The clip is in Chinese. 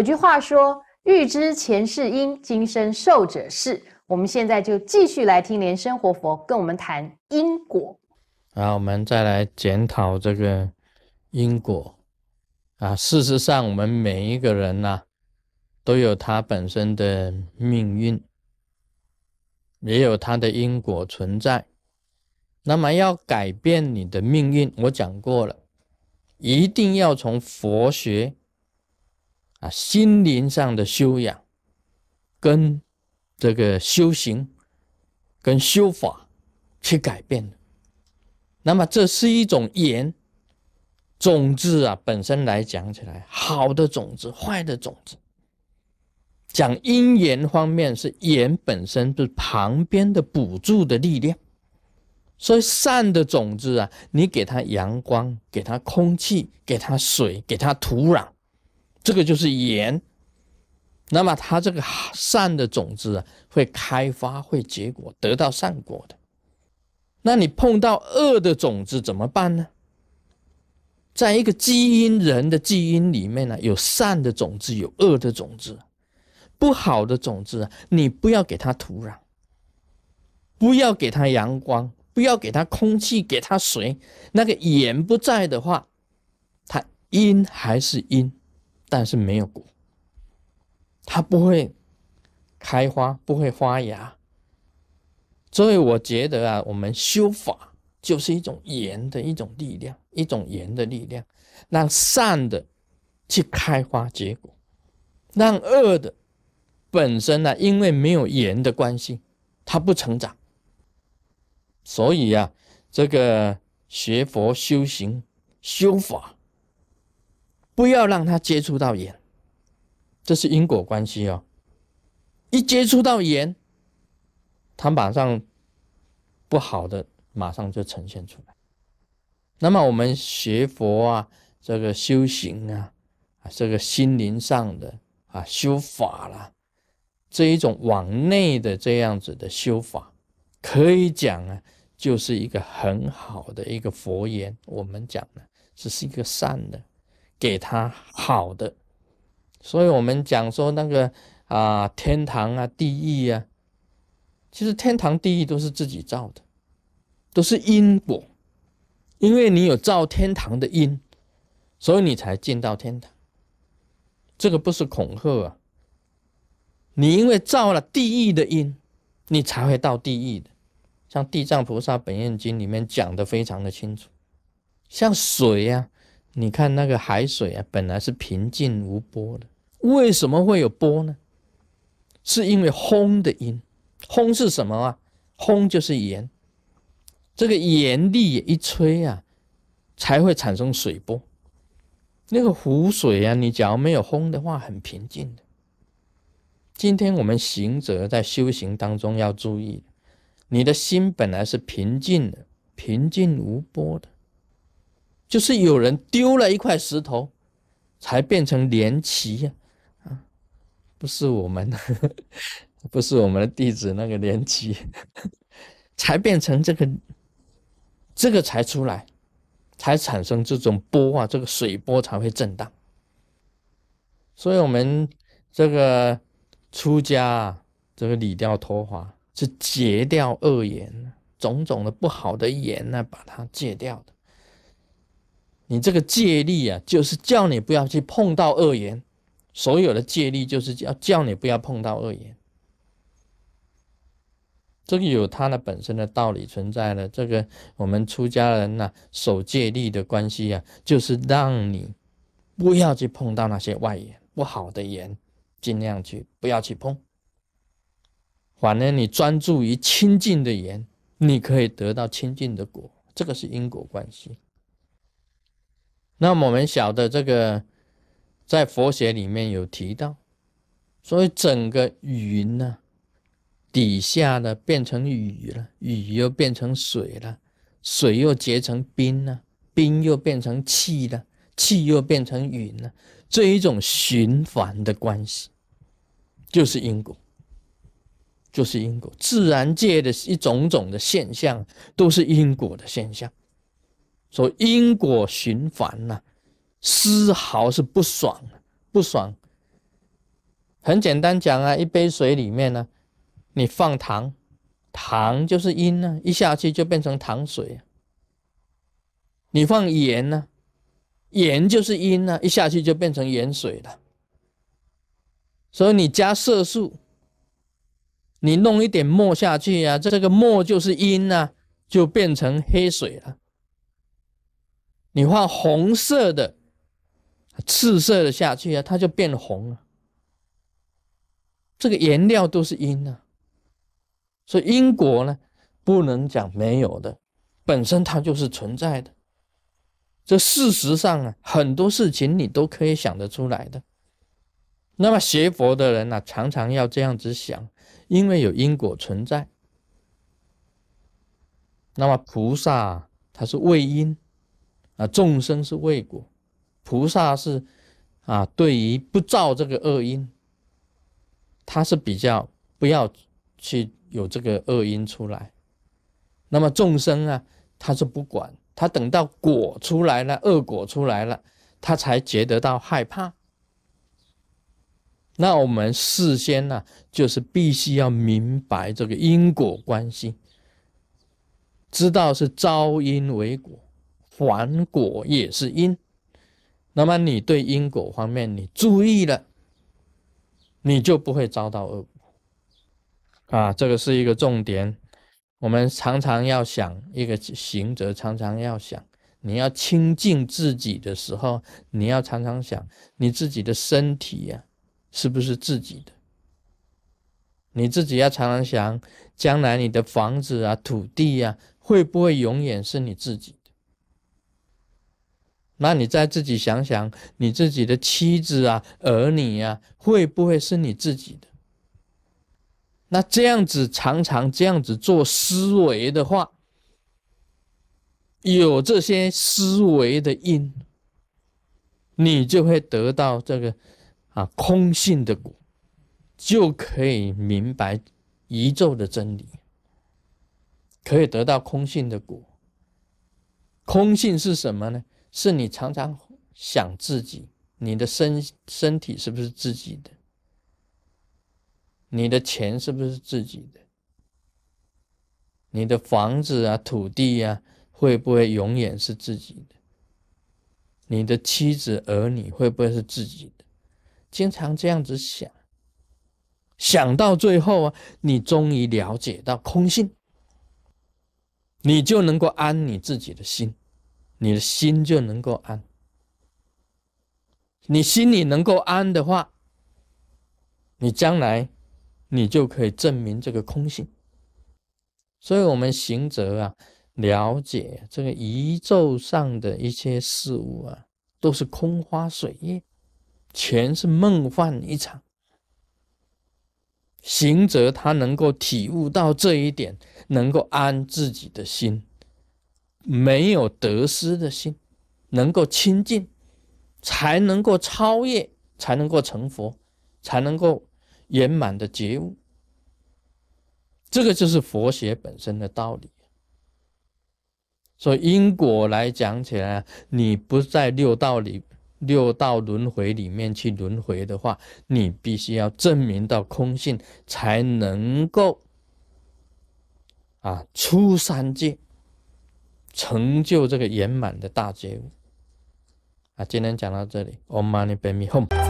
有句话说：“欲知前世因，今生受者是。”我们现在就继续来听莲生活佛跟我们谈因果。好，我们再来检讨这个因果啊。事实上，我们每一个人呐，都有他本身的命运，也有他的因果存在。那么，要改变你的命运，我讲过了，一定要从佛学啊心灵上的修养跟。这个修行跟修法去改变的，那么这是一种言种子啊，本身来讲起来，好的种子、坏的种子，讲因缘方面是言本身就是旁边的补助的力量，所以善的种子啊，你给它阳光，给它空气，给它水，给它土壤，这个就是盐。那么它这个善的种子啊，会开发，会结果，得到善果的。那你碰到恶的种子怎么办呢？在一个基因人的基因里面呢，有善的种子，有恶的种子。不好的种子，你不要给它土壤，不要给它阳光，不要给它空气，给它水。那个盐不在的话，它阴还是阴，但是没有果。它不会开花，不会发芽，所以我觉得啊，我们修法就是一种言的一种力量，一种言的力量，让善的去开花结果，让恶的本身呢，因为没有言的关系，它不成长。所以呀，这个学佛修行修法，不要让他接触到盐。这是因果关系哦，一接触到盐，他马上不好的马上就呈现出来。那么我们学佛啊，这个修行啊，啊，这个心灵上的啊修法啦，这一种往内的这样子的修法，可以讲啊，就是一个很好的一个佛言。我们讲的只是一个善的，给他好的。所以，我们讲说那个啊，天堂啊，地狱啊，其实天堂、地狱都是自己造的，都是因果。因为你有造天堂的因，所以你才进到天堂。这个不是恐吓啊！你因为造了地狱的因，你才会到地狱的。像《地藏菩萨本愿经》里面讲的非常的清楚，像水呀。你看那个海水啊，本来是平静无波的，为什么会有波呢？是因为轰的音，轰是什么啊？轰就是盐，这个盐力一吹啊，才会产生水波。那个湖水啊，你假如没有轰的话，很平静的。今天我们行者在修行当中要注意，你的心本来是平静的，平静无波的。就是有人丢了一块石头，才变成连旗呀，啊，不是我们，不是我们的弟子那个连旗，才变成这个，这个才出来，才产生这种波啊，这个水波才会震荡。所以，我们这个出家，这个理掉脱华，是戒掉恶言，种种的不好的言呢，把它戒掉的。你这个戒力啊，就是叫你不要去碰到恶言。所有的戒力就是要叫你不要碰到恶言。这个有它的本身的道理存在的。这个我们出家人呐，守戒律的关系啊，就是让你不要去碰到那些外言不好的言，尽量去不要去碰。反而你专注于清净的言，你可以得到清净的果。这个是因果关系。那我们晓得这个，在佛学里面有提到，所以整个云呢，底下呢变成雨了，雨又变成水了，水又结成冰了，冰又变成气了，气又变成云了，这一种循环的关系，就是因果，就是因果。自然界的一种种的现象，都是因果的现象。说因果循环呐，丝毫是不爽，不爽，很简单讲啊，一杯水里面呢，你放糖，糖就是阴呢，一下去就变成糖水。你放盐呢，盐就是阴呢，一下去就变成盐水了。所以你加色素，你弄一点墨下去呀，这个墨就是阴呐，就变成黑水了。你画红色的、赤色的下去啊，它就变红了。这个颜料都是因啊，所以因果呢，不能讲没有的，本身它就是存在的。这事实上啊，很多事情你都可以想得出来的。那么学佛的人呢，常常要这样子想，因为有因果存在。那么菩萨他是为因啊，众生是为果。菩萨是啊，对于不造这个恶因，他是比较不要去有这个恶因出来。那么众生啊，他是不管，他等到果出来了，恶果出来了，他才觉得到害怕。那我们事先呢，就是必须要明白这个因果关系，知道是招因为果，还果也是因。那么你对因果方面你注意了，你就不会遭到恶果啊！这个是一个重点。我们常常要想一个行者，常常要想，你要清净自己的时候，你要常常想你自己的身体呀。是不是自己的？你自己要常常想，将来你的房子啊、土地啊，会不会永远是你自己？那你再自己想想，你自己的妻子啊、儿女啊，会不会是你自己的？那这样子常常这样子做思维的话，有这些思维的因，你就会得到这个。啊，空性的果就可以明白宇宙的真理，可以得到空性的果。空性是什么呢？是你常常想自己，你的身身体是不是自己的？你的钱是不是自己的？你的房子啊、土地啊，会不会永远是自己的？你的妻子儿女会不会是自己的？经常这样子想，想到最后啊，你终于了解到空性，你就能够安你自己的心，你的心就能够安。你心里能够安的话，你将来你就可以证明这个空性。所以，我们行者啊，了解这个宇宙上的一些事物啊，都是空花水月。全是梦幻一场。行者他能够体悟到这一点，能够安自己的心，没有得失的心，能够清净，才能够超越，才能够成佛，才能够圆满的觉悟。这个就是佛学本身的道理。所以因果来讲起来，你不在六道里。六道轮回里面去轮回的话，你必须要证明到空性，才能够啊出三界，成就这个圆满的大觉悟。啊，今天讲到这里，Om Mani Padme Hum。